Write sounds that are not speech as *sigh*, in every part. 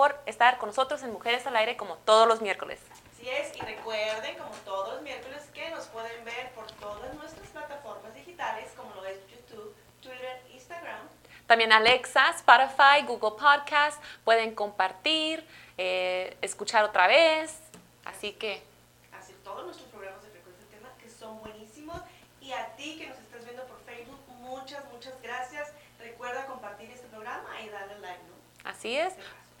por estar con nosotros en Mujeres al Aire como todos los miércoles. Así es, y recuerden, como todos los miércoles, que nos pueden ver por todas nuestras plataformas digitales, como lo es YouTube, Twitter, Instagram. También Alexa, Spotify, Google Podcast, pueden compartir, eh, escuchar otra vez. Así que Así todos nuestros programas de frecuencia tema que son buenísimos. Y a ti que nos estás viendo por Facebook, muchas, muchas gracias. Recuerda compartir este programa y darle like, ¿no? así es.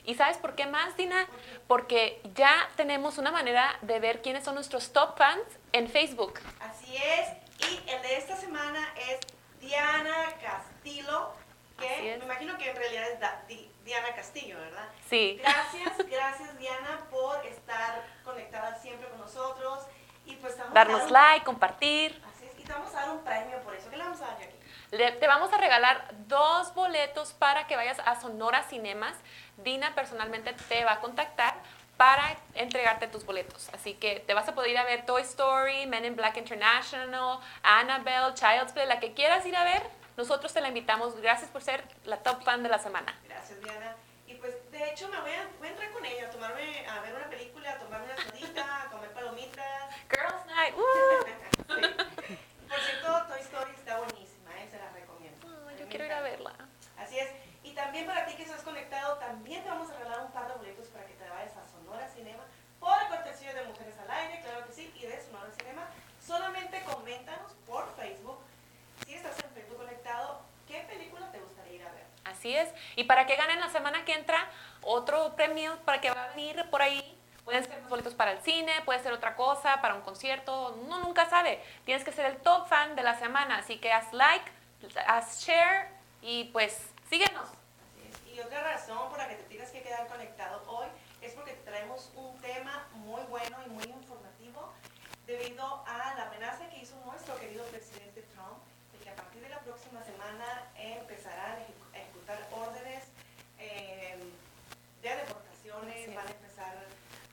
¿Y sabes por qué más, Dina? Porque ya tenemos una manera de ver quiénes son nuestros top fans en Facebook. Así es. Y el de esta semana es Diana Castillo, que me imagino que en realidad es Da- Di- Diana Castillo, ¿verdad? Sí. Gracias, *laughs* gracias Diana por estar conectada siempre con nosotros y pues a Darnos dar un- like, compartir. Así es, y te vamos a dar un premio por eso. ¿Qué le vamos a dar aquí? Le- te vamos a regalar dos boletos para que vayas a Sonora Cinemas. Dina personalmente te va a contactar para entregarte tus boletos. Así que te vas a poder ir a ver Toy Story, Men in Black International, Annabelle, Child's Play, la que quieras ir a ver. Nosotros te la invitamos. Gracias por ser la top fan de la semana. Gracias Diana. Y pues de hecho me voy a, voy a entrar con ella, a tomarme, a ver una película, a tomarme una sodita, a comer palomitas. Girls Night. woo. Sí. Por cierto, Toy Story está buenísima, ¿eh? se la recomiendo. Ay, A verla. Así es. Y también para ti que estás conectado, también te vamos a regalar un par de boletos para que te vayas a Sonora Cinema por cortesía de Mujeres al Aire, claro que sí, y de Sonora Cinema. Solamente coméntanos por Facebook, si estás en Facebook conectado, qué película te gustaría ir a ver. Así es. Y para que ganen la semana que entra otro premio para que va a venir por ahí. Pueden ser boletos para el cine, puede ser otra cosa, para un concierto. Uno nunca sabe. Tienes que ser el top fan de la semana. Así que haz like, haz share y pues síguenos. Así es. Y otra razón por la que te tienes que quedar conectado hoy es porque te traemos un tema muy bueno y muy informativo debido a la amenaza que hizo nuestro querido presidente Trump de que a partir de la próxima semana empezarán a ejecu- a ejecutar órdenes eh, de deportaciones, van a empezar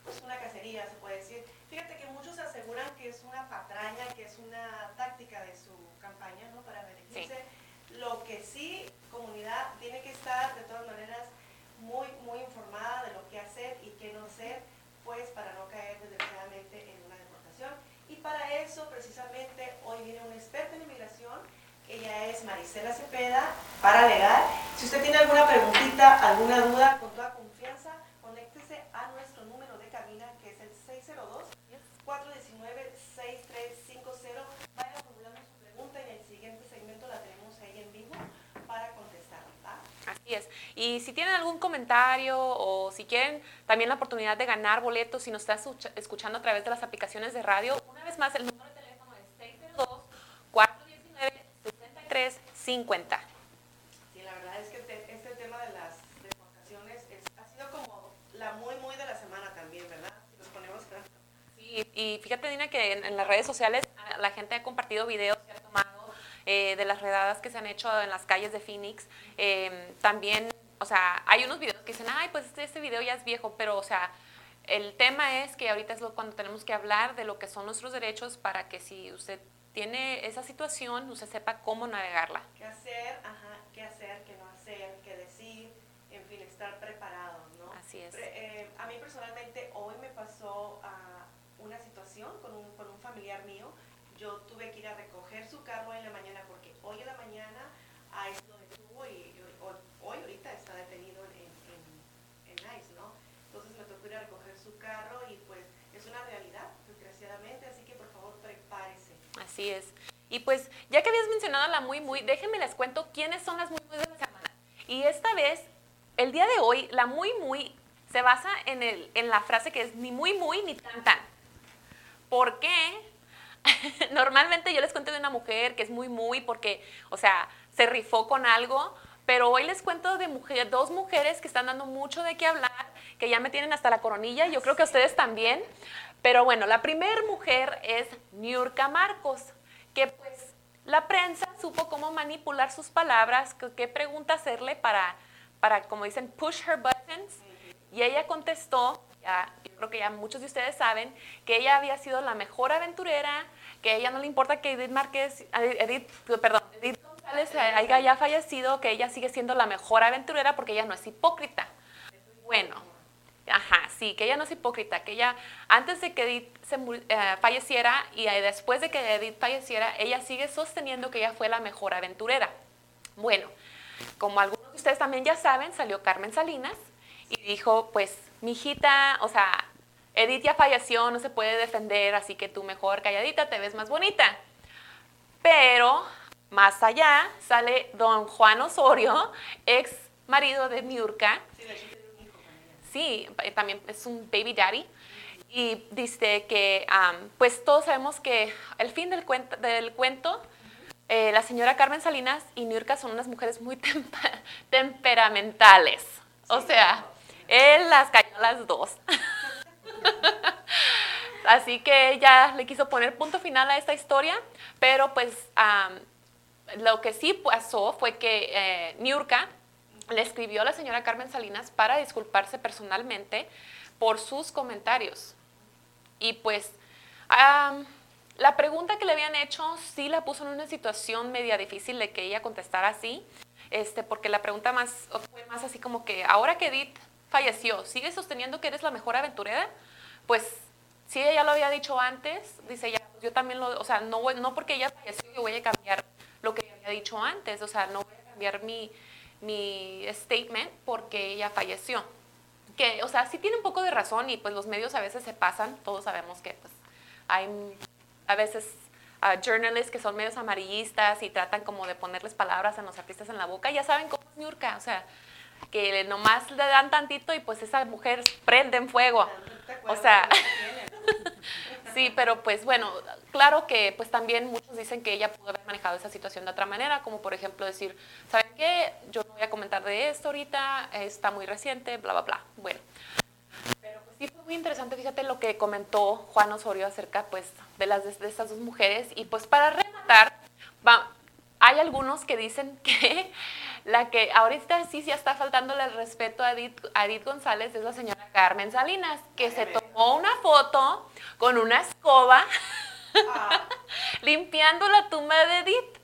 pues una cacería, se puede decir. Fíjate que muchos aseguran que es una patraña, que es una táctica de su campaña, ¿no? Para beneficiarse. Lo que sí, comunidad, tiene que estar de todas maneras muy, muy informada de lo que hacer y qué no hacer, pues para no caer desgraciadamente en una deportación. Y para eso, precisamente, hoy viene una experta en inmigración. Ella es Marisela Cepeda, para legal. Si usted tiene alguna preguntita, alguna duda, con toda confianza, conéctese a nuestro número de cabina, que es el 602-419-6350. Vaya formulando su pregunta y en el siguiente segmento la tenemos ahí en vivo para contestar. ¿va? Así es. Y si tienen algún comentario o si quieren también la oportunidad de ganar boletos, si nos estás escucha- escuchando a través de las aplicaciones de radio, una vez más el número de teléfono es 602-419-6350. Sí, la verdad es que te- este tema de las deportaciones es- ha sido como la muy, muy de la semana también, ¿verdad? Si nos ponemos a- Sí, y fíjate, Dina, que en, en las redes sociales ah, la gente ha compartido videos que ha tomado eh, de las redadas que se han hecho en las calles de Phoenix. Eh, también, o sea, hay unos videos que dicen, ay, pues este, este video ya es viejo, pero, o sea, el tema es que ahorita es lo, cuando tenemos que hablar de lo que son nuestros derechos para que si usted tiene esa situación, usted sepa cómo navegarla. qué hacer, ajá, qué hacer, qué no hacer, qué decir, en fin, estar preparado, ¿no? Así es. Pre- eh, a mí personalmente hoy me pasó ah, una situación con un, con un familiar mío. Yo tuve que ir a recoger su carro en la mañana porque hoy en la mañana a eso lo detuvo y, y hoy, hoy ahorita está detenido en, en, en ICE, ¿no? Entonces me tocó ir a recoger su carro y pues es una realidad, desgraciadamente, así que por favor prepárese. Así es. Y pues, ya que habías mencionado la muy muy, déjenme les cuento quiénes son las muy muy de la semana. Y esta vez, el día de hoy, la muy muy se basa en, el, en la frase que es ni muy muy ni tan tan. ¿Por qué? *laughs* Normalmente yo les cuento de una mujer que es muy muy porque, o sea, se rifó con algo, pero hoy les cuento de mujer, dos mujeres que están dando mucho de qué hablar, que ya me tienen hasta la coronilla, yo creo que ustedes también. Pero bueno, la primera mujer es Niurka Marcos, que pues la prensa supo cómo manipular sus palabras, qué- pregunta hacerle para, para, como dicen, push her buttons. Y ella contestó, ya, yo creo que ya muchos de ustedes saben, que ella había sido la mejor aventurera, que a ella no le importa que Edith Márquez, Edith, perdón, Edith González haya ya fallecido, que ella sigue siendo la mejor aventurera porque ella no es hipócrita. Bueno, ajá, sí, que ella no es hipócrita, que ella antes de que Edith eh, falleciera y después de que Edith falleciera, ella sigue sosteniendo que ella fue la mejor aventurera. Bueno, como algunos de ustedes también ya saben, salió Carmen Salinas y dijo, pues, mi hijita, o sea, Edith ya falleció, no se puede defender, así que tú mejor calladita, te ves más bonita. Pero más allá sale don Juan Osorio, ex marido de Miurka. Sí, eh, también es un baby daddy. Y dice que, pues todos sabemos que el fin del cuento, del cuento eh, la señora Carmen Salinas y Niurka son unas mujeres muy *laughs* temperamentales. O sea, él las cayó a las dos. *laughs* Así que ella le quiso poner punto final a esta historia, pero pues lo que sí pasó fue que eh, Niurka le escribió a la señora Carmen Salinas para disculparse personalmente por sus comentarios. Y pues la pregunta que le habían hecho sí la puso en una situación media difícil de que ella contestara así, este, porque la pregunta más fue más así como que, ahora que Edith falleció, ¿sigue sosteniendo que eres la mejor aventurera? Pues sí, ella lo había dicho antes, dice ya, yo también lo, o sea, no, no porque ella falleció yo voy a cambiar lo que había dicho antes, o sea, no voy a cambiar mi, mi statement porque ella falleció. Que, o sea, sí tiene un poco de razón y pues los medios a veces se pasan, todos sabemos que pues hay a veces uh, journalists que son medios amarillistas y tratan como de ponerles palabras a los artistas en la boca, ya saben cómo es Niurka, o sea, que nomás le dan tantito y pues esa mujer prende en fuego. O sea, *laughs* sí, pero pues bueno, claro que pues también muchos dicen que ella pudo haber manejado esa situación de otra manera, como por ejemplo decir, ¿saben qué? Yo no voy a comentar de esto ahorita, está muy reciente, bla, bla, bla. Bueno, Sí, fue muy interesante, fíjate lo que comentó Juan Osorio acerca pues, de, las, de estas dos mujeres. Y pues para rematar, va, hay algunos que dicen *laughs* que la que ahorita sí sí está faltándole el respeto a Edith, González es la señora Carmen Salinas, que se tomó una foto con una escoba ah. *laughs* limpiando la tumba de Edith.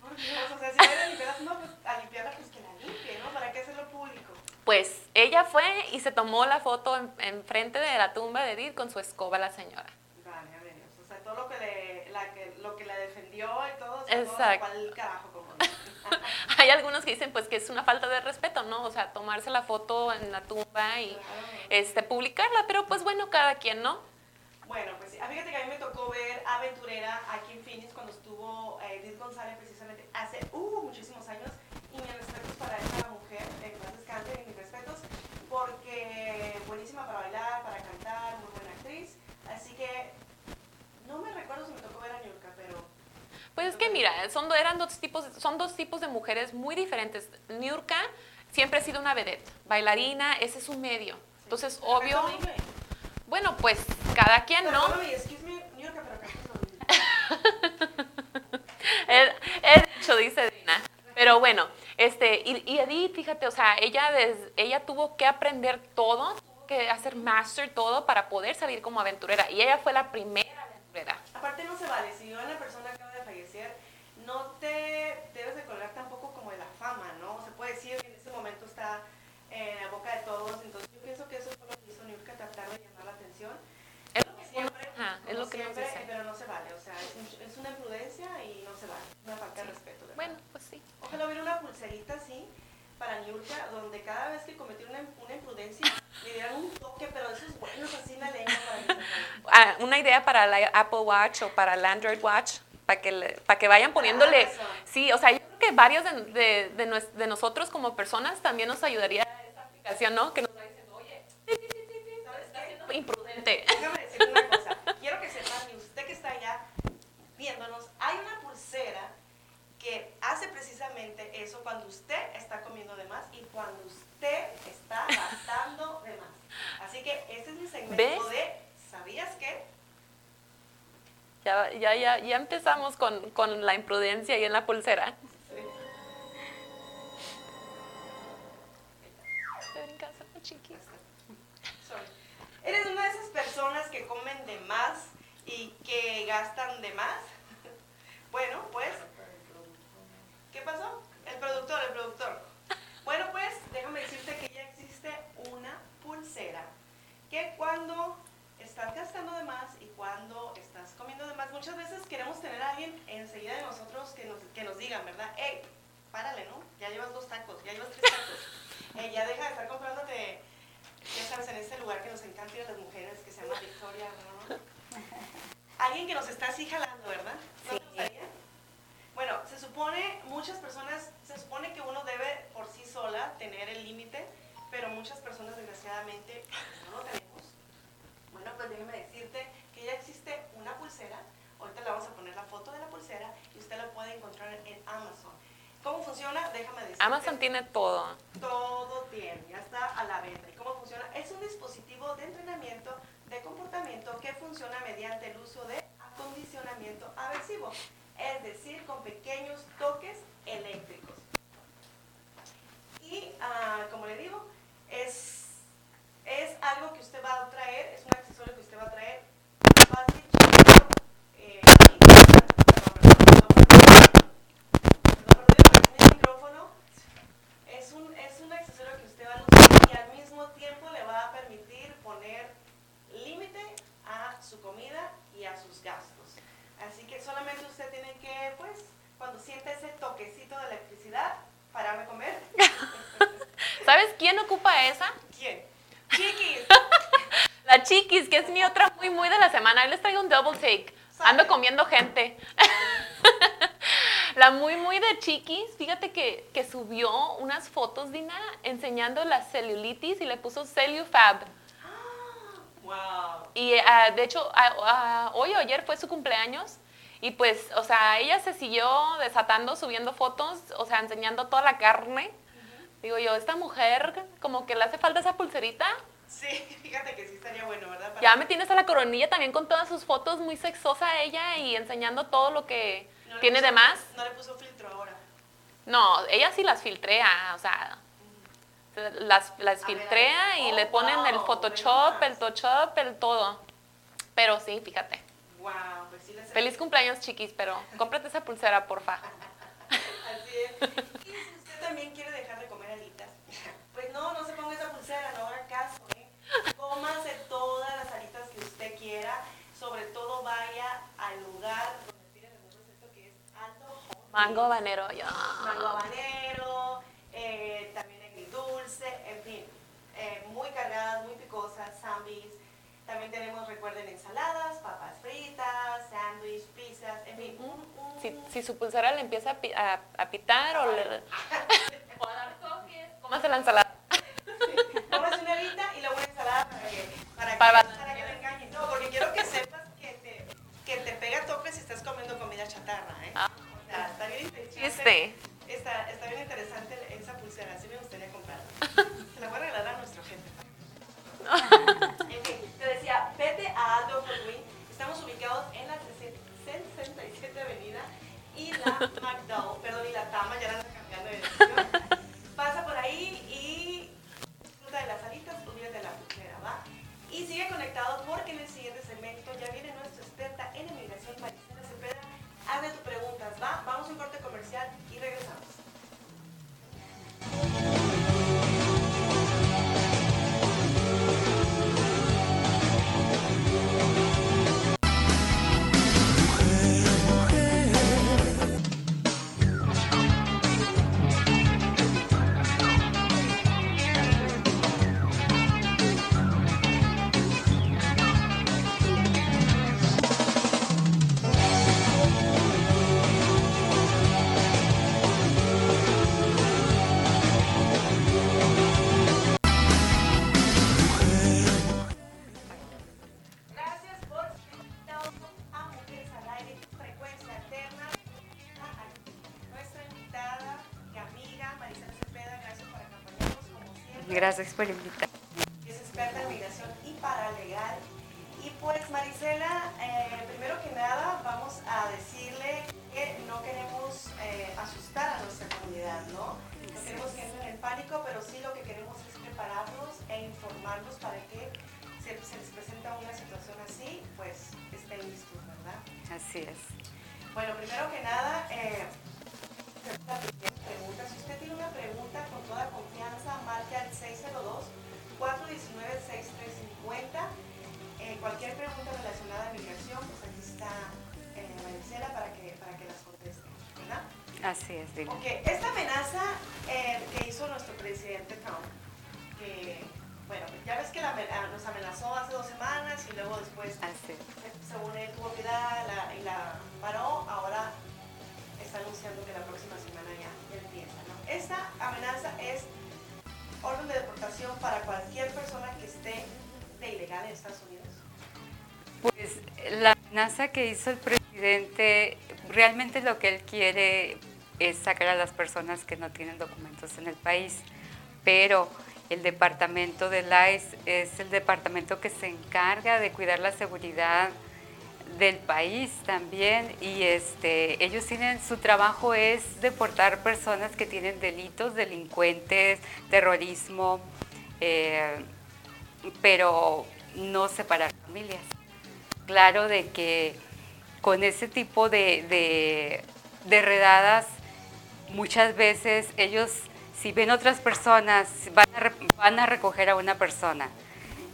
Por Dios, o sea, si a limpiar la tumba, pues a limpiarla, pues que la limpie, ¿no? ¿Para qué hacerlo público? Pues ella fue y se tomó la foto en, frente de la tumba de Edith con su escoba la señora. Vale, a ver, o sea, todo lo que, le, la, que, lo que la defendió Exacto. Carajo, *laughs* Hay algunos que dicen pues que es una falta de respeto, ¿no? O sea, tomarse la foto en la tumba y este, publicarla, pero pues bueno, cada quien, ¿no? Bueno, pues fíjate que a mí me tocó ver Aventurera aquí en Phoenix cuando estuvo eh, Edith González precisamente hace uh, muchísimos años y mis respetos para esa mujer, en paz descanse, y mis respetos, porque buenísima para bailar, para cantar, muy buena actriz, así que no me recuerdo si me tocó ver a Niurka, pero... Pues es que mira, son, eran dos tipos, son dos tipos de mujeres muy diferentes. Niurka siempre ha sido una vedette, bailarina, ese es su medio. Entonces, obvio... Bueno, pues cada quien, ¿no? excuse me, Niurka, pero *laughs* he, dicho, dice Dina. Pero bueno, este, y, Edith, fíjate, o sea, ella, ella tuvo que aprender todo, tuvo que hacer master todo para poder salir como aventurera. Y ella fue la primera aventurera. Aparte no se vale, si una persona acaba de fallecer, no te debes de colgar tampoco como de la fama, ¿no? Se puede decir que en ese momento está en la boca de todos, entonces yo pienso que eso fue lo que hizo Niurka, tratar de llamar la atención. Es lo que siempre, es lo que siempre, pero no se vale, o sea, es, es, una imprudencia y no se vale, una falta de respeto. Bueno, pues sí. Ojalá hubiera una pulserita así para Niurka, donde cada vez que cometió una, una imprudencia le dieran un toque, pero eso es bueno, así la lengua para ah, Una idea para la Apple Watch o para el Android Watch, para que, para que vayan poniéndole... sí, o sea, yo creo que varios de, de, de, de, nosotros como personas también nos ayudaría esa aplicación, ¿no? Que nos va diciendo, oye, estás siendo imprudente. *laughs* Déjame una cosa, *laughs* quiero que sepan, y usted que está allá viéndonos, hay una pulsera que hace precisamente eso cuando usted está comiendo de más y cuando usted está *laughs* gastando de más. Así que ese es mi segmento de ¿sabías qué? Ya, ya, ya, ya empezamos con, con la imprudencia y en la pulsera. ¿Eres una de esas personas que comen de más y que gastan de más? Bueno, pues pasó? El productor, el productor. Bueno, pues déjame decirte que ya existe una pulsera que cuando estás gastando de más y cuando estás comiendo de más, muchas veces queremos tener a alguien enseguida de nosotros que nos, que nos digan, ¿verdad? ¡Ey! Párale, ¿no? Ya llevas dos tacos, ya llevas tres tacos. *laughs* Ey, ya deja de estar comprándote, ya sabes, en este lugar que nos encanta ir a las mujeres, que se llama Victoria, ¿no? *laughs* Alguien que nos está así jalando, ¿verdad? ¿No te gustaría? Bueno, se supone, muchas personas, se supone que uno debe por sí sola tener el límite, pero muchas personas desgraciadamente no lo pues déjeme decirte que ya existe una pulsera, ahorita le vamos a poner la foto de la pulsera y usted la puede encontrar en Amazon. ¿Cómo funciona? Déjame decirte. Amazon tiene todo. Todo tiene, ya está a la venta. ¿Y cómo funciona? Es un dispositivo de entrenamiento de comportamiento que funciona mediante el uso de acondicionamiento aversivo es decir, con pequeños toques eléctricos. Y, ah, como le digo, es, es algo que usted va a traer, es un accesorio que usted va a traer fácil, chiquito, eh, y- perdón, perdón, el micrófono. Es un, es un accesorio que usted va a usar y al mismo tiempo le va a permitir poner límite a su comida y a sus gastos. Así que solamente usted tiene que, pues, cuando siente ese toquecito de electricidad, parar de comer. ¿Sabes quién ocupa esa? ¿Quién? Chiquis. La Chiquis, que es mi otra muy, muy de la semana. Ahí les traigo un double take. Ando comiendo gente. La muy, de Chiquis, fíjate que, que subió unas fotos, Dina, enseñando la celulitis y le puso Cellufab. Wow. Y ah, de hecho, ah, ah, hoy o ayer fue su cumpleaños. Y pues, o sea, ella se siguió desatando, subiendo fotos, o sea, enseñando toda la carne. Digo yo, esta mujer, como que le hace falta esa pulserita. Sí, *laughs* fíjate que sí estaría bueno, ¿verdad? Para- Ya me tienes a la coronilla también con todas sus fotos, muy sexosa ella y enseñando todo lo que No tiene puso- de más. No le puso filtro ahora. No, ella sí las filtrea, o sea, las, las filtrea ver. y Oh, le ponen el wow, Photoshop, ve el Photoshop, el todo. Pero sí, fíjate. Wow, pues sí hace- Feliz cumpleaños, chiquis, pero cómprate esa pulsera, porfa. *laughs* Así es. Y si usted también quiere dejar de comer alitas, pues no, no se ponga esa pulsera, no haga caso, ¿eh? Cómase todas las alitas que usted quiera, sobre todo vaya al lugar donde tienen el mejor recepto que es Aldo Home Mango habanero, ya. Mango habanero, eh, también agridulce, en fin, eh, muy cargadas, muy picosas, zombies. También tenemos, recuerden, ensaladas, papas fritas, sándwich, pizzas, en fin, un- Si, si su pulsera le empieza a, a- a pitar o le... *laughs* *laughs* o a dar toques, cómase la ensalada. Gracias por invitar. Es experta en migración y paralegal. Y pues Marisela, eh, primero que nada vamos a decirle que no queremos eh, asustar a nuestra comunidad, ¿no? No queremos que entren en pánico, pero sí lo que queremos es prepararlos e informarlos para que se, se les presenta una situación así, pues estén listos, ¿verdad? Así es. Bueno, primero que nada, eh, es, dime. Ok, esta amenaza eh, que hizo nuestro presidente Trump, que, bueno, ya ves que la, nos amenazó hace dos semanas y luego después, ah, según él tuvo piedad la, y la paró, ahora está anunciando que la próxima semana ya, empieza, ¿no? Esta amenaza es orden de deportación para cualquier persona que esté de ilegal en Estados Unidos. Pues la amenaza que hizo el presidente, realmente lo que él quiere es sacar a las personas que no tienen documentos en el país, pero el departamento del ICE es el departamento que se encarga de cuidar la seguridad del país también y este, ellos tienen, su trabajo es deportar personas que tienen delitos, delincuentes, terrorismo, eh, pero no separar familias. Claro de que con ese tipo de, de, redadas, muchas veces ellos, si ven otras personas, van a, van a recoger a una persona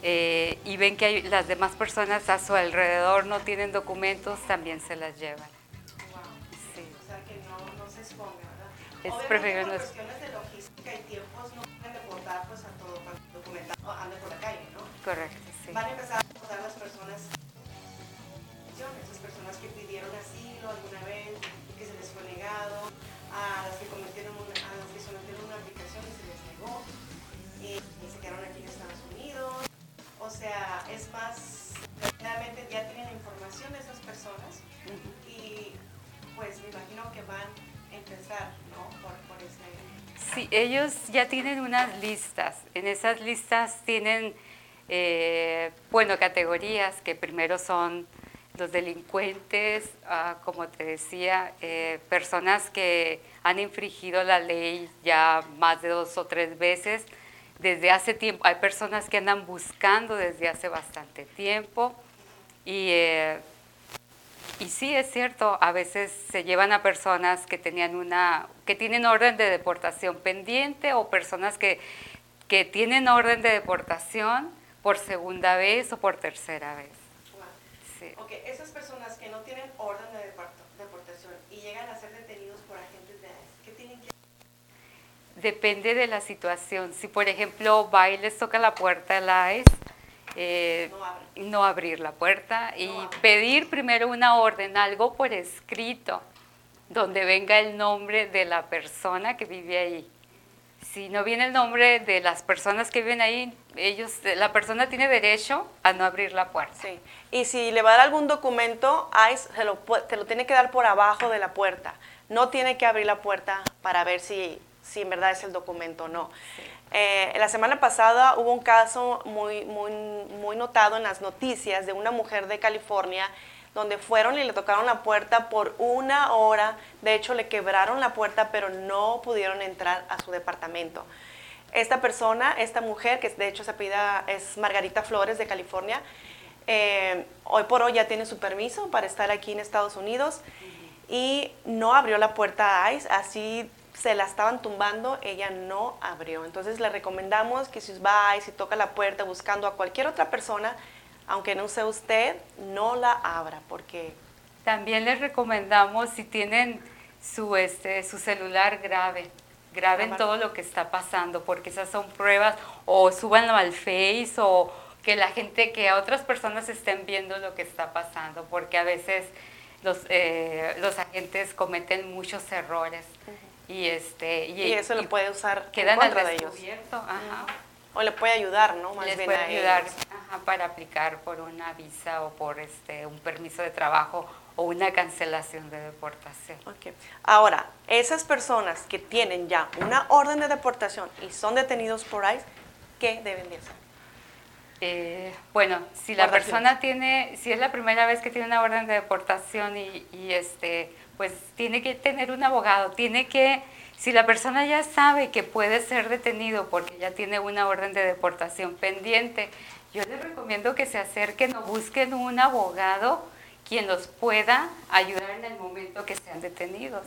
eh, y ven que hay, las demás personas a su alrededor no tienen documentos, también se las llevan. Wow. Sí. O sea, que no, no se exponga, ¿verdad? Es Obviamente, por cuestiones de logística y tiempos no pueden deportar pues, a todo documentado, ande por la calle, ¿no? Correcto, sí. Van a empezar a deportar las personas, esas personas que pidieron asilo alguna vez, que se les fue negado, a las que cometieron una, a las que sometieron una aplicación y se les negó, y, y se quedaron aquí en Estados Unidos o sea, es más, realmente ya tienen información de esas personas y pues me imagino que van a empezar, ¿no? Por, por ese... Sí, ellos ya tienen unas listas. En esas listas tienen, eh, bueno, categorías que primero son los delincuentes, ah, como te decía, eh, personas que han infringido la ley ya más de dos o tres veces, desde hace tiempo. Hay personas que andan buscando desde hace bastante tiempo y, eh, y sí es cierto, a veces se llevan a personas que tenían una, que tienen orden de deportación pendiente o personas que, que tienen orden de deportación por segunda vez o por tercera vez. Sí. esas personas que no tienen orden de deportación y llegan a ser detenidos por agentes de ¿qué tienen que Depende de la situación. Si, por ejemplo, va y les toca la puerta la ICE, eh, no, abrir la puerta y pedir primero una orden, algo por escrito, donde venga el nombre de la persona que vive ahí. Si no viene el nombre de las personas que viven ahí, ellos, la persona tiene derecho a no abrir la puerta. Sí. Y si le va a dar algún documento, ICE se lo, te lo tiene que dar por abajo de la puerta. No tiene que abrir la puerta para ver si si en verdad es el documento o no. Eh, la semana pasada hubo un caso muy, muy, muy notado en las noticias de una mujer de California donde fueron y le tocaron la puerta por una hora. De hecho, le quebraron la puerta, pero no pudieron entrar a su departamento. Esta persona, esta mujer, que de hecho se pida, es Margarita Flores de California, eh, hoy por hoy ya tiene su permiso para estar aquí en Estados Unidos y no abrió la puerta a ICE, así se la estaban tumbando, ella no abrió. Entonces le recomendamos que si va y si toca la puerta buscando a cualquier otra persona, aunque no sea usted, no la abra porque... También les recomendamos si tienen su, este, su celular grave, graben todo lo que está pasando, porque esas son pruebas, o súbanlo al Face, o que la gente, que otras personas estén viendo lo que está pasando, porque a veces los, eh, los agentes cometen muchos errores y este y, eso lo puede usar quedan en contra de ellos. o le puede ayudar no más les puede ayudar para aplicar por una visa o por este un permiso de trabajo o una cancelación de deportación. Okay. ahora esas personas que tienen ya una orden de deportación y son detenidos por ICE qué deben de hacer eh, bueno, si la persona tiene, si es la primera vez que tiene una orden de deportación y, y este, pues tiene que tener un abogado, tiene que, si la persona ya sabe que puede ser detenido porque ya tiene una orden de deportación pendiente, yo les recomiendo que se acerquen o busquen un abogado quien los pueda ayudar en el momento que sean detenidos.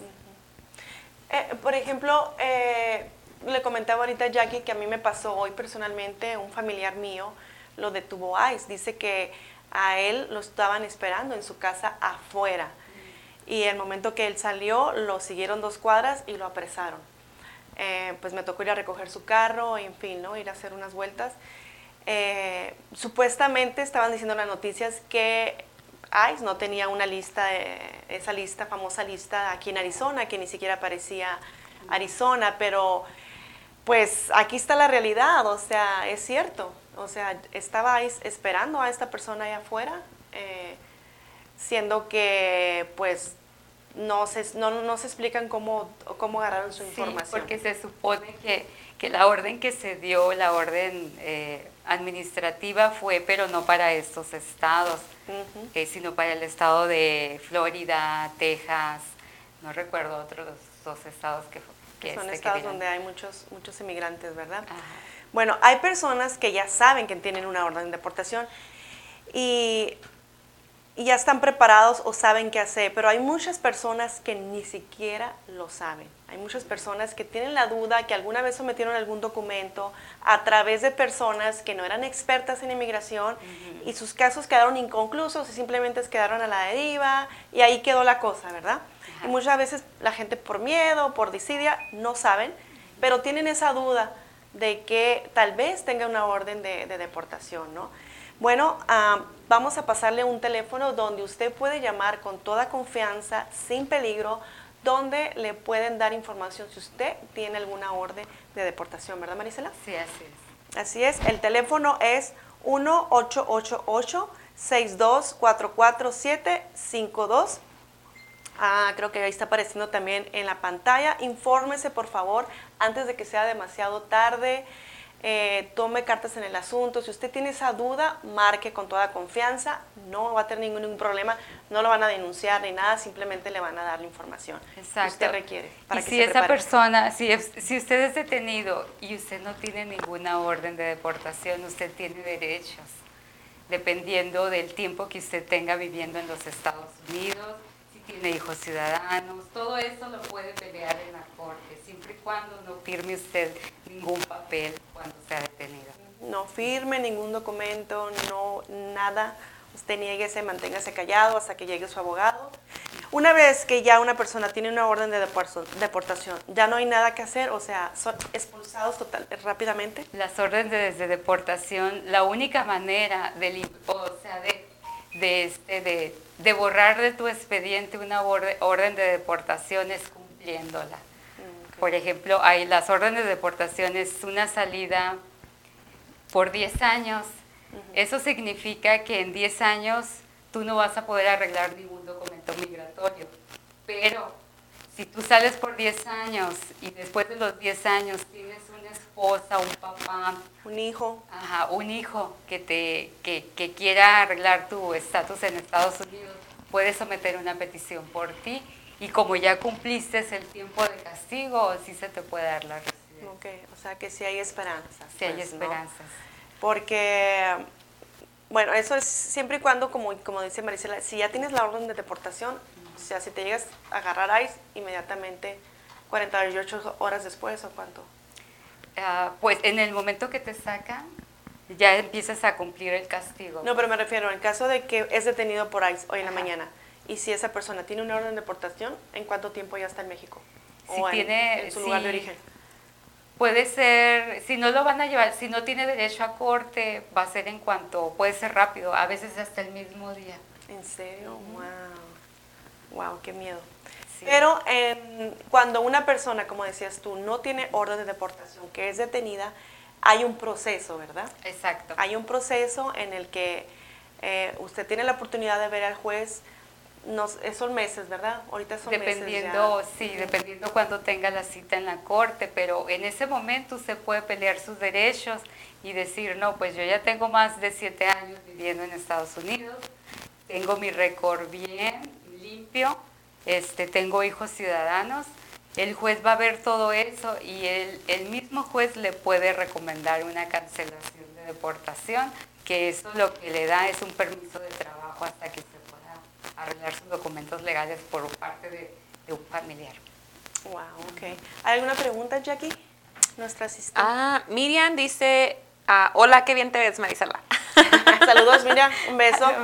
Eh, por ejemplo, eh, le comentaba ahorita Jackie que a mí me pasó hoy personalmente, un familiar mío lo detuvo ICE, dice que a él lo estaban esperando en su casa afuera y el momento que él salió lo siguieron dos cuadras y lo apresaron. Eh, pues me tocó ir a recoger su carro, en fin, ¿no? ir a hacer unas vueltas. Eh, supuestamente estaban diciendo en las noticias que ICE no tenía una lista, esa lista, famosa lista aquí en Arizona, que ni siquiera aparecía Arizona, pero pues aquí está la realidad, o sea, es cierto, o sea, estaba ICE esperando a esta persona allá afuera, eh, siendo que pues no se, no, no se explican cómo, cómo agarraron su información. porque se supone que, que, la orden que se dio, la orden eh, administrativa fue, pero no para estos estados, eh, sino para el estado de Florida, Texas, no recuerdo otros dos estados que, que son este, estados donde hay muchos, muchos inmigrantes, ¿verdad? Bueno, hay personas que ya saben que tienen una orden de deportación y y ya están preparados o saben qué hacer, pero hay muchas personas que ni siquiera lo saben. Hay muchas personas que tienen la duda que alguna vez sometieron algún documento a través de personas que no eran expertas en inmigración y sus casos quedaron inconclusos y simplemente quedaron a la deriva y ahí quedó la cosa, ¿verdad? Y muchas veces la gente por miedo, por disidia, no saben, pero tienen esa duda de que tal vez tenga una orden de, de deportación, ¿no? Bueno, ah, vamos a pasarle un teléfono donde usted puede llamar con toda confianza, sin peligro, donde le pueden dar información si usted tiene alguna orden de deportación, ¿verdad, Marisela? Sí, así es. Así es, el teléfono es 1-888-6244-752. Ah, creo que ahí está apareciendo también en la pantalla. Infórmese, por favor, antes de que sea demasiado tarde. Eh, tome cartas en el asunto. Si usted tiene esa duda, marque con toda confianza, no va a tener ningún, problema, no lo van a denunciar ni nada, simplemente le van a dar la información Exacto. que usted requiere. Para que si esa persona, si, si usted es detenido y usted no tiene ninguna orden de deportación, usted tiene derechos, dependiendo del tiempo que usted tenga viviendo en los Estados Unidos, tiene hijos ciudadanos, todo eso lo puede pelear en la corte, siempre y cuando no firme usted ningún papel cuando sea detenido. No firme ningún documento, no nada. Usted nieguese, manténgase callado hasta que llegue su abogado. Una vez que ya una persona tiene una orden de deportación, ya no hay nada que hacer, o sea, son expulsados total, rápidamente. Las órdenes de deportación, la única manera de, o sea, de, de, este, de, de borrar de tu expediente una orden de deportación es cumpliéndola. Por ejemplo, hay las órdenes de deportación, es una salida por 10 años. Eso significa que en 10 años tú no vas a poder arreglar ningún documento migratorio. Pero si tú sales por 10 años y después de los 10 años tienes una esposa, un papá, un hijo, ajá, un hijo que te que, que quiera arreglar tu estatus en Estados Unidos, puedes someter una petición por ti y como ya cumpliste el tiempo de castigo, sí se te puede dar la residencia. Ok, o sea que sí hay esperanzas. Sí hay pues, esperanzas. Porque, bueno, eso es siempre y cuando, como, como dice Marisela, si ya tienes la orden de deportación, o sea, si te llegas a agarrar ICE, inmediatamente 48 horas después o cuánto. Ah, pues en el momento que te sacan, ya empiezas a cumplir el castigo. No, pero me refiero, en caso de que es detenido por ICE hoy en la mañana, y si esa persona tiene una orden de deportación, ¿en cuánto tiempo ya está en México? Si tiene, en su lugar de origen. Puede ser, si no lo van a llevar, si no tiene derecho a corte, va a ser en cuanto, puede ser rápido, a veces hasta el mismo día. ¿En serio? Wow. Wow, qué miedo. Pero cuando una persona, como decías tú, no tiene orden de deportación, que es detenida, hay un proceso, ¿verdad? Exacto. Hay un proceso en el que eh, usted tiene la oportunidad de ver al juez nos, son meses, ¿verdad? Ahorita son dependiendo, meses. Sí, dependiendo cuando tenga la cita en la corte, pero en ese momento usted puede pelear sus derechos y decir, no, pues yo ya tengo más de siete años viviendo en Estados Unidos, tengo mi récord bien, limpio, este, tengo hijos ciudadanos, el juez va a ver todo eso y el, el mismo juez le puede recomendar una cancelación de deportación, que eso lo que le da es un permiso de trabajo hasta que se arreglar sus documentos legales por parte de, un familiar. Wow, ok. ¿Hay alguna pregunta, Jackie? Nuestra asistente. Ah, Miriam dice, ah, hola, qué bien te ves, Marisela. *laughs* Saludos, Miriam, un beso. *laughs*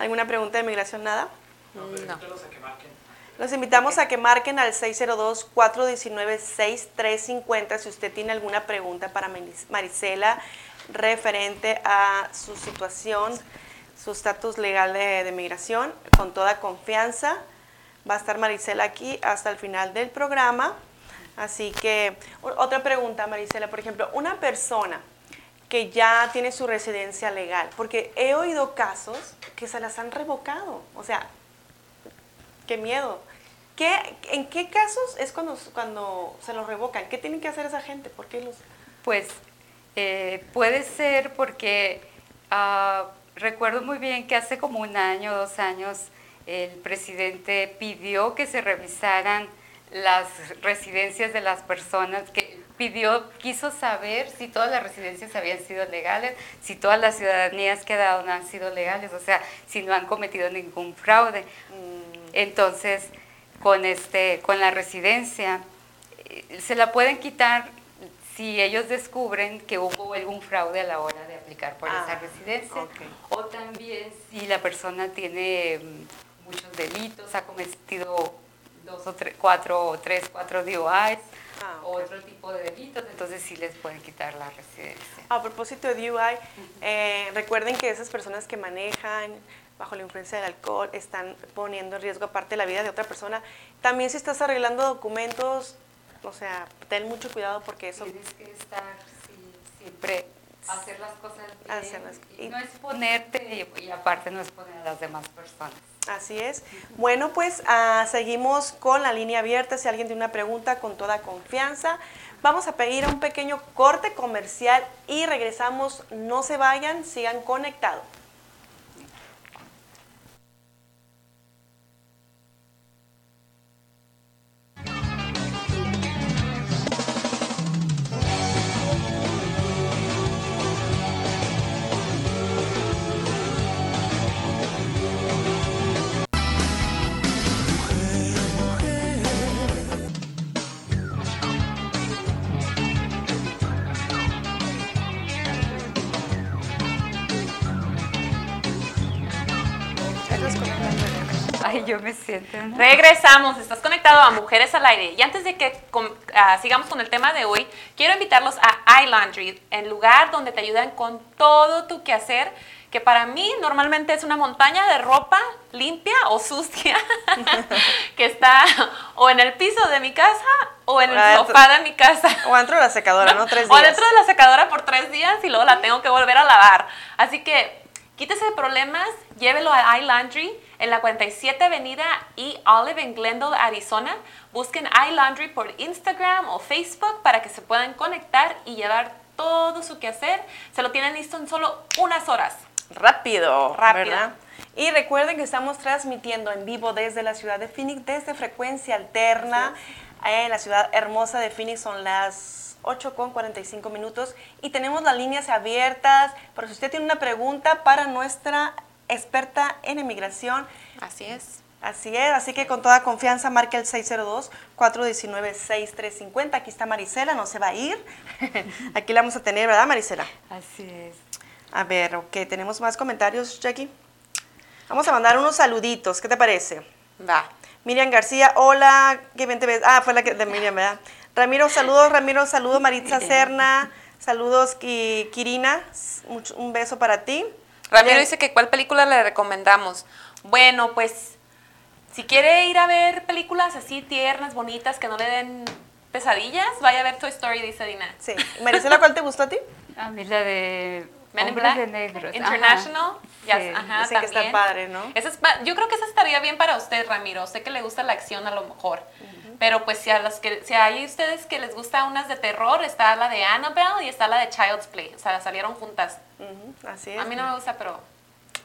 ¿Alguna pregunta de migración? Nada. No, pero invítalos a que marquen. Los invitamos a que marquen al 602-419-6350 si usted tiene alguna pregunta para Maris- Marisela referente a su situación, su estatus legal de, de migración, con toda confianza. Va a estar Marisela aquí hasta el final del programa. Así que, otra pregunta, Marisela, por ejemplo, una persona que ya tiene su residencia legal, porque he oído casos que se las han revocado, o sea, qué miedo. ¿Qué, ¿En qué casos es cuando, cuando se los revocan? ¿Qué tienen que hacer esa gente? ¿Por qué los...? Pues eh, puede ser porque ah, recuerdo muy bien que hace como un año, dos años, el presidente pidió que se revisaran las residencias de las personas, que pidió, quiso saber si todas las residencias habían sido legales, si todas las ciudadanías que ha dado no han sido legales, o sea, si no han cometido ningún fraude. Entonces, con, este, con la residencia, eh, se la pueden quitar si ellos descubren que hubo algún fraude a la hora de aplicar por Ah, esa residencia. ok. O también si la persona tiene mm, muchos delitos, ha cometido dos o tres, cuatro o tres, cuatro DUIs, Ah, otro tipo de delitos, entonces sí les pueden quitar la residencia. A propósito de DUI, eh, recuerden que esas personas que manejan bajo la influencia del alcohol están poniendo en riesgo aparte la vida de otra persona. También si estás arreglando documentos, o sea, ten mucho cuidado porque eso... Tienes que estar sí, siempre, hacer las cosas bien. Hacerlas- y y- no exponerte y, y aparte no exponer a las demás personas. Así es. Bueno, pues ah, seguimos con la línea abierta. Si alguien tiene una pregunta, con toda confianza. Vamos a pedir un pequeño corte comercial y regresamos. No se vayan, sigan conectados. Ay, yo me siento. ¿no? Regresamos, estás conectado a Mujeres al Aire. Y antes de que ah, sigamos con el tema de hoy, quiero invitarlos a iLaundry, el lugar donde te ayudan con todo tu quehacer, que para mí normalmente es una montaña de ropa limpia o sucia, *laughs* que está o en el piso de mi casa o en el sofá de mi casa. O dentro de la secadora, ¿no? *laughs* Tres O días. dentro de la secadora por tres días y luego la tengo que volver a lavar. Así que quítese de problemas, llévelo a iLaundry en la 47 Avenida y Olive en Glendale, Arizona. Busquen iLaundry por Instagram o Facebook para que se puedan conectar y llevar todo su quehacer. Se lo tienen listo en solo unas horas. Rápido, Rápido. ¿verdad? Y recuerden que estamos transmitiendo en vivo desde la ciudad de Phoenix, desde frecuencia alterna. En la ciudad hermosa de Phoenix son las 8 con 45 minutos y tenemos las líneas abiertas. Pero si usted tiene una pregunta para nuestra experta en inmigración, Así es. Así es, así que con toda confianza marque el 602-419-6350. Aquí está Marisela, no se va a ir. *laughs* Aquí la vamos a tener, ¿verdad, Marisela? Así es. A ver, ok, tenemos más comentarios, Jackie. Vamos a mandar unos saluditos, ¿qué te parece? Va. Miriam García, hola, qué bien te ves. Ah, fue la que, de Miriam, ¿verdad? Ramiro, saludos, Ramiro, saludos, *laughs* Maritza Serna, saludos, Ki- Kirina, mucho- un beso para ti. Ramiro dice que cuál película le recomendamos. Bueno, pues si quiere ir a ver películas así tiernas, bonitas, que no le den pesadillas, vaya a ver Toy Story, dice Dina. Sí, Marisela, ¿cuál te gustó a ti? *laughs* A mí la de Men in Black, de Negros. International, yes, Sí. ajá, Dicen que está padre, ¿no? Es yo creo que esa estaría bien para usted, Ramiro. Sé que le gusta la acción a lo mejor. Pero pues si a los que si hay ustedes que les gusta unas de terror, está la de Annabelle y está la de Child's Play. O sea, salieron juntas. Ujú, así es. A mí no me gusta, pero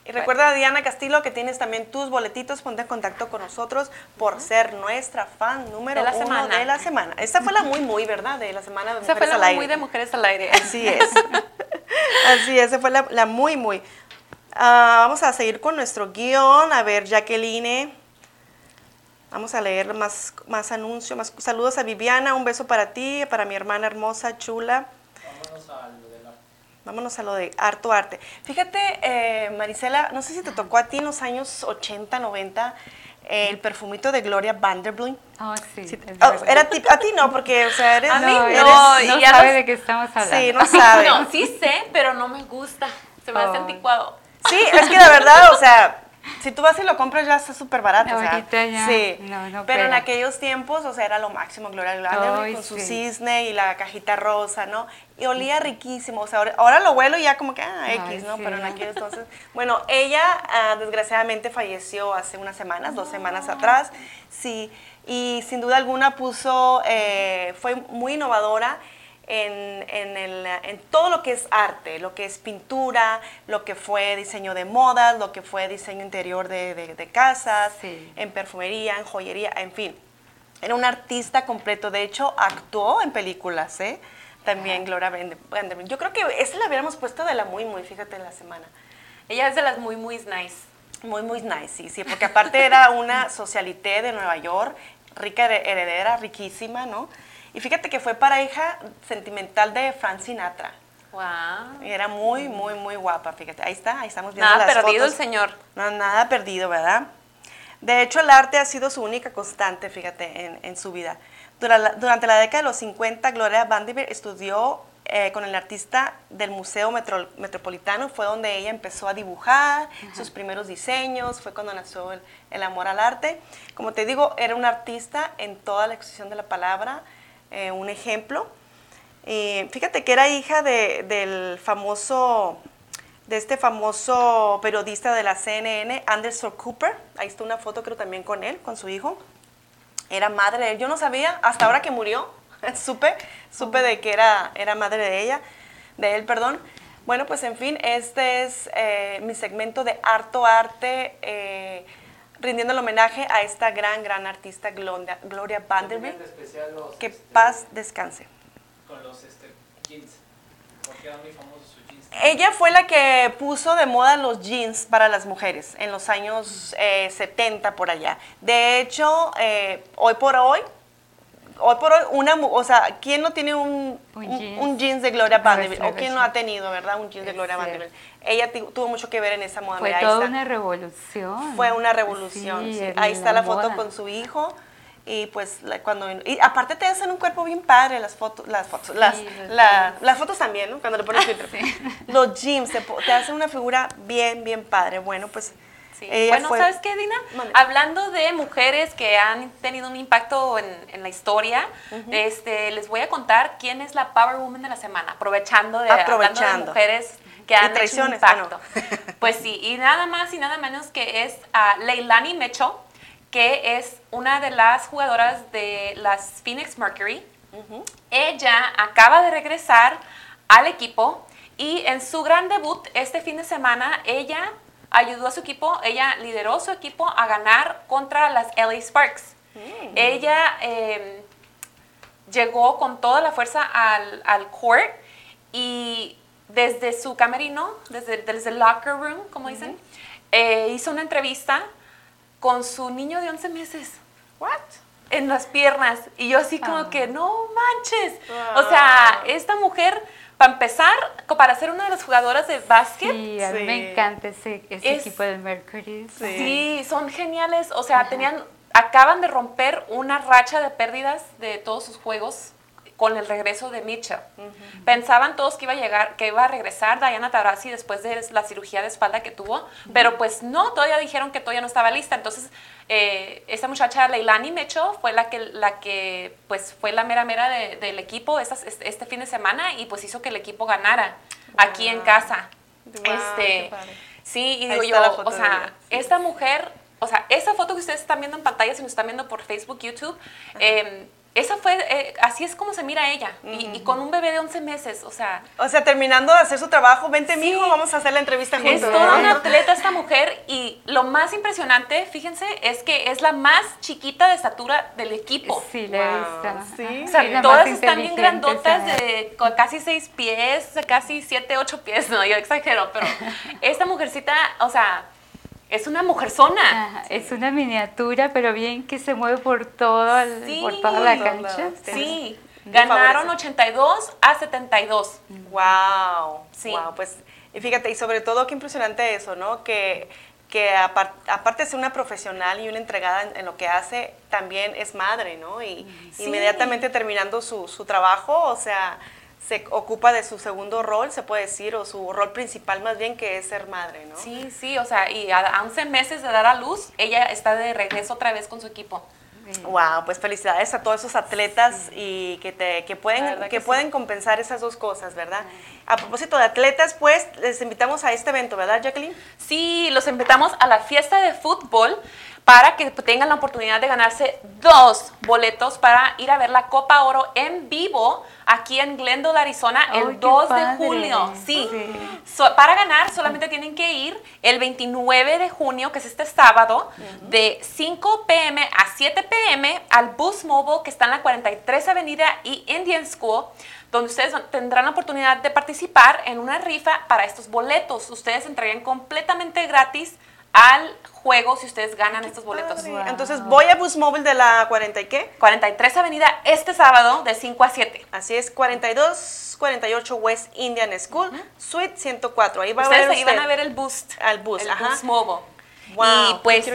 Y recuerda, Diana Castillo, que tienes también tus boletitos. Ponte en contacto con nosotros por ser nuestra fan número De la uno semana. de la semana. Esta fue la muy, muy, ¿verdad? De la semana de esa Mujeres fue al la Aire. muy de mujeres al aire. Así es. *laughs* *laughs* Así es, esa fue la, la muy, muy. Ah, vamos a seguir con nuestro guion. A ver, Jacqueline. Vamos a leer más, más anuncios. Más, saludos a Viviana. Un beso para ti, para mi hermana hermosa, chula. Vámonos a lo de la Vámonos a lo de harto arte. Fíjate, eh, Marisela, no sé si te tocó a ti en los años 80, 90 eh, el perfumito de Gloria Vanderbilt. Oh, sí. Sí, es oh, verdad. era a ti no, porque, o sea, eres... A mí no, no, eres- no ya sabe los- de qué estamos hablando. Sí, *laughs* no sabe. No, sí sé, pero no me gusta. Se me hace Oh. anticuado. Sí, es que la verdad, o sea, si tú vas y lo compras ya está súper barato. o sea, Ahorita ya, Sí, no, no pero en aquellos tiempos, o sea, era lo máximo Gloria Ay, con su sí. cisne y la cajita rosa, ¿no? Y olía riquísimo, o sea, ahora, ahora lo huelo y ya como que, ah, Ay, X, ¿no? sí. Pero en aquel entonces, bueno, ella ah, desgraciadamente falleció hace unas semanas, dos semanas atrás, sí, y sin duda alguna puso, eh, fue muy innovadora en, en el- en todo lo que es arte, lo que es pintura, lo que fue diseño de modas, lo que fue diseño interior de, de- de casas, Sí. en perfumería, en joyería, en fin. Era un artista completo, de hecho actuó en películas, ¿eh? También Gloria Vande- Vanderbilt. Yo creo que esa la hubiéramos puesto de la muy, muy, fíjate, en la semana. Ella es de las muy, muy nice. Muy, muy nice, sí, sí, porque aparte era una socialité de Nueva York, rica here- heredera, riquísima, ¿no? Y fíjate que fue pareja sentimental de Frank Sinatra. Wow. Y era muy, muy, muy guapa, fíjate. Ahí está, ahí estamos viendo Nada las perdido el fotos. señor. No, nada perdido, ¿verdad? De hecho, el arte ha sido su única constante, fíjate, en, en su vida. Dura- la- Durante la década de los 50, Gloria Vanderbilt estudió eh, con el artista del Museo Metro- Metropolitano, fue donde ella empezó a dibujar sus primeros diseños, fue cuando nació el, el amor al arte. Como te digo, era una artista en toda la extensión de la palabra, eh, un ejemplo. Y fíjate que era hija de- del famoso, de este famoso periodista de la CNN, Anderson Cooper. Ahí está una foto creo también con él, con su hijo. Era madre de él. Yo no sabía, hasta ahora que murió, *laughs* supe, supe de que era, era madre de ella, de él, perdón. Bueno, pues en fin, este es eh, mi segmento de harto arte, eh, rindiendo el homenaje a esta gran, gran artista Gloria, Gloria Vanderbilt. Que este, paz descanse. con los este, jeans. Porque eran muy famosos sus jeans. Ella fue la que puso de moda los jeans para las mujeres en los años eh, 70 por allá. De hecho, eh, hoy por hoy, hoy por hoy, una, o sea, ¿quién no tiene un, Un un- jeans. un jeans de Gloria De Vanderbilt? ¿O quién no ha tenido, verdad, un jeans de Gloria. Vanderbilt? Ella tuvo mucho que ver en esa moda. Fue mira, toda una revolución. Fue una revolución. Sí, sí. Ahí está la, foto con su hijo. Y pues la- cuando y aparte te hacen un cuerpo bien padre las fotos, las fotos, las, la- las fotos también, ¿no? Cuando le pones filtro. *laughs* Los jeans te, te hacen una figura bien, bien padre. Bueno, pues Sí. Bueno, fue- ¿sabes qué, Dina? Hablando de mujeres que han tenido un impacto en, en la historia, este, les voy a contar quién es la Power Woman de la semana, aprovechando de, hablando Aprovechando. de mujeres que han hecho un ah, impacto. *laughs* Pues sí, y nada más y nada menos que es a Leilani Mitchell, que es una de las jugadoras de las Phoenix Mercury. Ella acaba de regresar al equipo y en su gran debut este fin de semana ella ayudó a su equipo, ella lideró su equipo a ganar contra las LA Sparks. Ella eh, llegó con toda la fuerza al, al court y desde su camerino, desde, desde el locker room, como dicen, eh, hizo una entrevista con su niño de 11 meses What? en las piernas. Y yo así como Ah. que, no manches. O sea, esta mujer, para empezar, para ser una de las jugadoras de básquet, Sí, a mí Sí. me encanta ese, ese Es- equipo del Mercury. Sí. sí, son geniales. O sea, tenían, acaban de romper una racha de pérdidas de todos sus juegos con el regreso de Mitchell. Pensaban todos que iba a llegar, que iba a regresar Diana Taurasi después de la cirugía de espalda que tuvo, pero pues no, todavía dijeron que todavía no estaba lista. Entonces, eh, esta muchacha Leilani Mitchell fue la que, la que pues fue la mera mera de- del equipo estas- este, fin de semana y pues hizo que el equipo ganara aquí en casa. Wow, este, sí, y digo yo, o sea, sí. esta mujer, o sea, esa foto que ustedes están viendo en pantalla, si nos están viendo por Facebook, YouTube, eh, esa fue, eh, así es como se mira ella, y, y con un bebé de 11 meses, o sea, O sea, terminando de hacer su trabajo, vente Sí. mijo, vamos a hacer la entrevista es juntos. toda ¿no? una atleta esta mujer, y lo más impresionante, fíjense, es que es la más chiquita de estatura del equipo. Sí, la Wow, sí. O sea, Sí, todas están bien grandotas de casi seis pies, casi siete, ocho pies, no, yo exagero, pero *laughs* esta mujercita, o sea, es una mujerzona. Ajá, Es una miniatura, pero bien que se mueve por, todo el- Sí. por toda la cancha. Sí, Ganaron 82 a 72. Wow. Sí. Wow, pues y fíjate, y sobre todo qué impresionante eso, ¿no? Que, que apar- aparte de ser una profesional y una entregada en, en lo que hace, también es madre, ¿no? Y Sí. inmediatamente terminando su, su trabajo, o sea, se ocupa de su segundo rol, se puede decir, o su rol principal más bien, que es ser madre, ¿no? Sí, sí, o sea, y a a 11 meses de dar a luz, ella está de regreso otra vez con su equipo. Wow, pues felicidades a todos esos atletas y que, te, que pueden, que que sí. pueden compensar esas dos cosas, ¿verdad? A propósito de atletas, pues les invitamos a este evento, ¿verdad, Jacqueline? Sí, los invitamos a la fiesta de fútbol para que tengan la oportunidad de ganarse dos boletos para ir a ver la Copa Oro en vivo aquí en Glendale, Arizona, ¡Ay, el qué 2 de julio. Sí. Sí. So- para ganar solamente tienen que ir el 29 de junio, que es este sábado, de 5 p.m. a 7 p.m. al Bus Mobile que está en la 43 Avenida y Indian School, donde ustedes tendrán la oportunidad de participar en una rifa para estos boletos. Ustedes entrarían completamente gratis al juego si ustedes ganan estos boletos. Padre. Entonces voy a Bus Móvil de la 40 y qué? 43 Avenida este sábado de 5 a 7. Así es, 4248 West Indian School, Suite 104. Ahí va a Ustedes ver ahí usted van a ver el boost. al bus, el ajá. boost mobile. Wow, y pues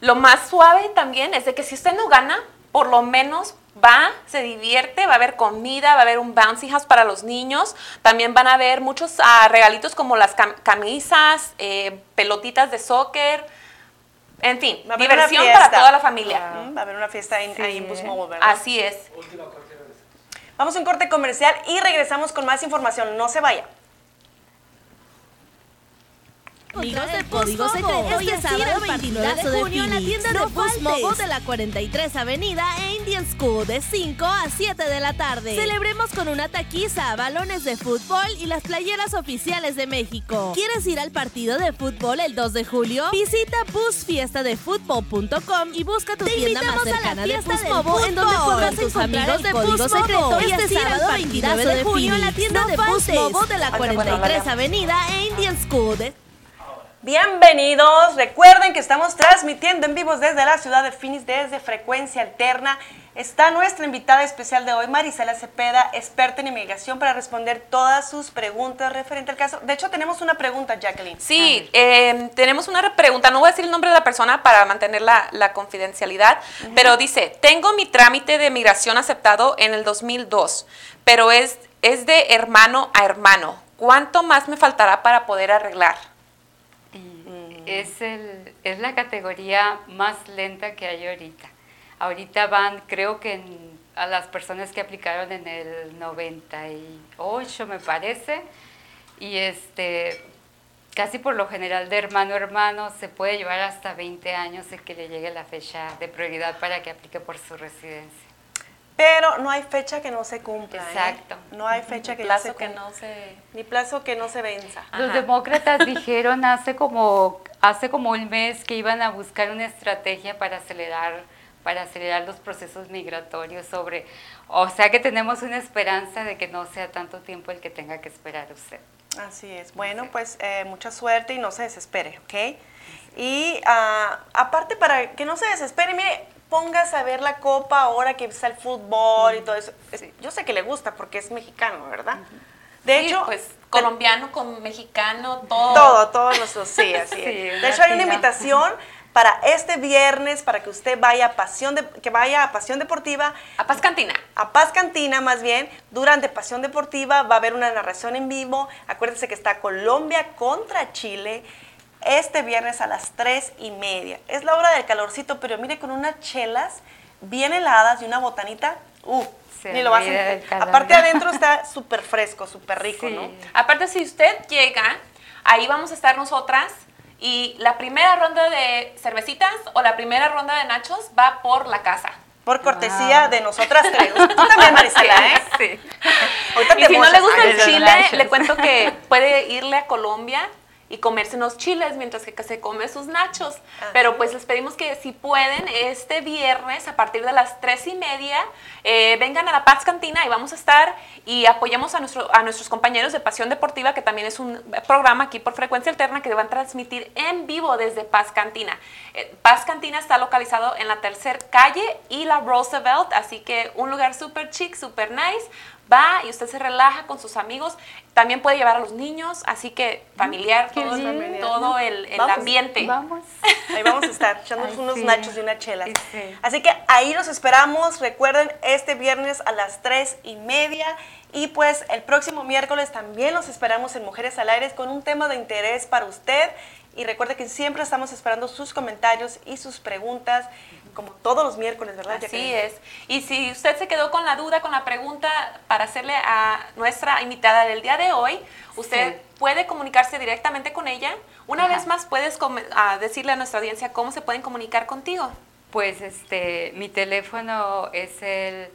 lo más suave también es de que si usted no gana, por lo menos va, se divierte, va a haber comida, va a haber un bouncy house para los niños. También van a haber muchos ah, regalitos como las cam- camisas, eh, pelotitas de soccer. En fin, diversión para toda la familia. Va a haber una fiesta en, Sí, ahí en. Así es. Vamos a un corte comercial y regresamos con más información. No se vaya. Amigos de Código Secreto Hoy este es sábado sábado 29 29 de junio en la tienda de no Bus de la 43 Avenida e Indian School de 5 a 7 de la tarde. Celebremos con una taquiza, balones de fútbol y las playeras oficiales de México. ¿Quieres ir al partido de fútbol el 2 de julio? Visita busfiestadefutbol.com y busca tu Te tienda más invitamos a la cercana de fiesta Bus en donde podrás Tus encontrar amigos el de código secreto Este al sábado partidazo 29 de junio en la tienda No de Bus de la Ahorita cuando 43 hablemos. Avenida e Indian School de Bienvenidos. Recuerden que estamos transmitiendo en vivos desde la ciudad de Phoenix, desde Frecuencia Alterna. Está nuestra invitada especial de hoy, Marisela Cepeda, experta en inmigración, para responder todas sus preguntas referente al caso. De hecho, tenemos una pregunta, Jacqueline. Sí, eh, tenemos una pregunta, no voy a decir el nombre de la persona para mantener la, la confidencialidad, pero dice, tengo mi trámite de migración aceptado en el 2002, pero es, es de hermano a hermano. ¿Cuánto más me faltará para poder arreglar? Es, el, es la categoría más lenta que hay ahorita. Ahorita van, creo que en- a las personas que aplicaron en el 98, me parece, y este, casi por lo general de hermano a hermano se puede llevar hasta 20 años de que le llegue la fecha de prioridad para que aplique por su residencia. Pero no hay fecha que no se cumpla. ¿eh? Exacto. No hay fecha que no Plazo se que cumpla. no se... Ni plazo que no se venza. Los Ajá. demócratas *laughs* dijeron hace como hace como un mes que iban a buscar una estrategia para acelerar para acelerar los procesos migratorios sobre, o sea que tenemos una esperanza de que no sea tanto tiempo el que tenga que esperar usted. Así es. Bueno, pues eh, mucha suerte y no se desespere, ¿ok? Y ah, aparte, para que no se desespere, mire, póngase a ver la copa ahora que está el fútbol y todo eso. Es- Yo sé que le gusta porque es mexicano, ¿verdad? De Sí, hecho, pues colombiano con mexicano, todo. todo, todos los dos, sí, *laughs* así Sí, es. De hecho, hay una invitación para este viernes para que usted vaya a Pasión, de- que vaya a Pasión Deportiva A Paz Cantina. a Paz Cantina más bien, durante Pasión Deportiva va a haber una narración en vivo. Acuérdense que está Colombia contra Chile este viernes a las 3 y media. Es la hora del calorcito, pero mire, con unas chelas bien heladas y una botanita, uh, Se ni lo vas a. Aparte adentro está *laughs* súper fresco, súper rico, Sí. ¿no? Aparte, si usted llega, ahí vamos a estar nosotras y la primera ronda de cervecitas o la primera ronda de nachos va por la casa. Por cortesía Wow. de nosotras tres. Tú también, *laughs* Marisela, ¿eh? Sí. Y si no le gusta el chile, le cuento que puede irle a Colombia y comerse unos chiles mientras que se come sus nachos. Pero pues les pedimos que si pueden, este viernes a partir de las tres y media, eh, vengan a la Paz Cantina y vamos a estar y apoyemos a, nuestro, a nuestros compañeros de Pasión Deportiva, que también es un programa aquí por frecuencia alterna que van a transmitir en vivo desde Paz Cantina. Eh, Paz Cantina está localizado en la tercera calle y la Roosevelt, así que un lugar súper chic, súper nice va y usted se relaja con sus amigos. También puede llevar a los niños, así que familiar, todo, todo el, el ambiente. Vamos. Ahí vamos a estar, echándonos unos nachos y una chela. Así que ahí los esperamos. Recuerden, este viernes a las tres y media. Y pues el próximo miércoles también los esperamos en Mujeres al Aire con un tema de interés para usted. Y recuerde que siempre estamos esperando sus comentarios y sus preguntas como todos los miércoles, ¿verdad? Así es. Y si usted se quedó con la duda, con la pregunta para hacerle a nuestra invitada del día de hoy, usted puede comunicarse directamente con ella. Una vez más, puedes decirle a nuestra audiencia cómo se pueden comunicar contigo. Pues este, mi teléfono es el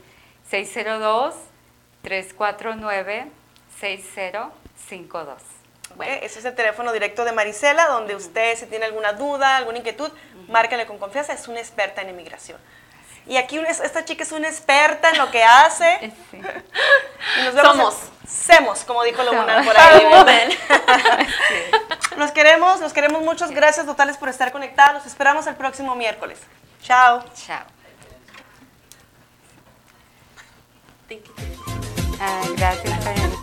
602 349 6052. Bueno. Ese es el teléfono directo de Marisela, donde usted si tiene alguna duda, alguna inquietud, márquenle con confianza, es una experta en inmigración. Y aquí esta chica es una experta en lo que hace. *laughs* Y nos vemos Somos. Semos, como dijo Lomuna por ahí. *laughs* Los queremos, los queremos muchas gracias totales por estar conectados. Los esperamos el próximo miércoles. Chao. Chao. Ah, gracias.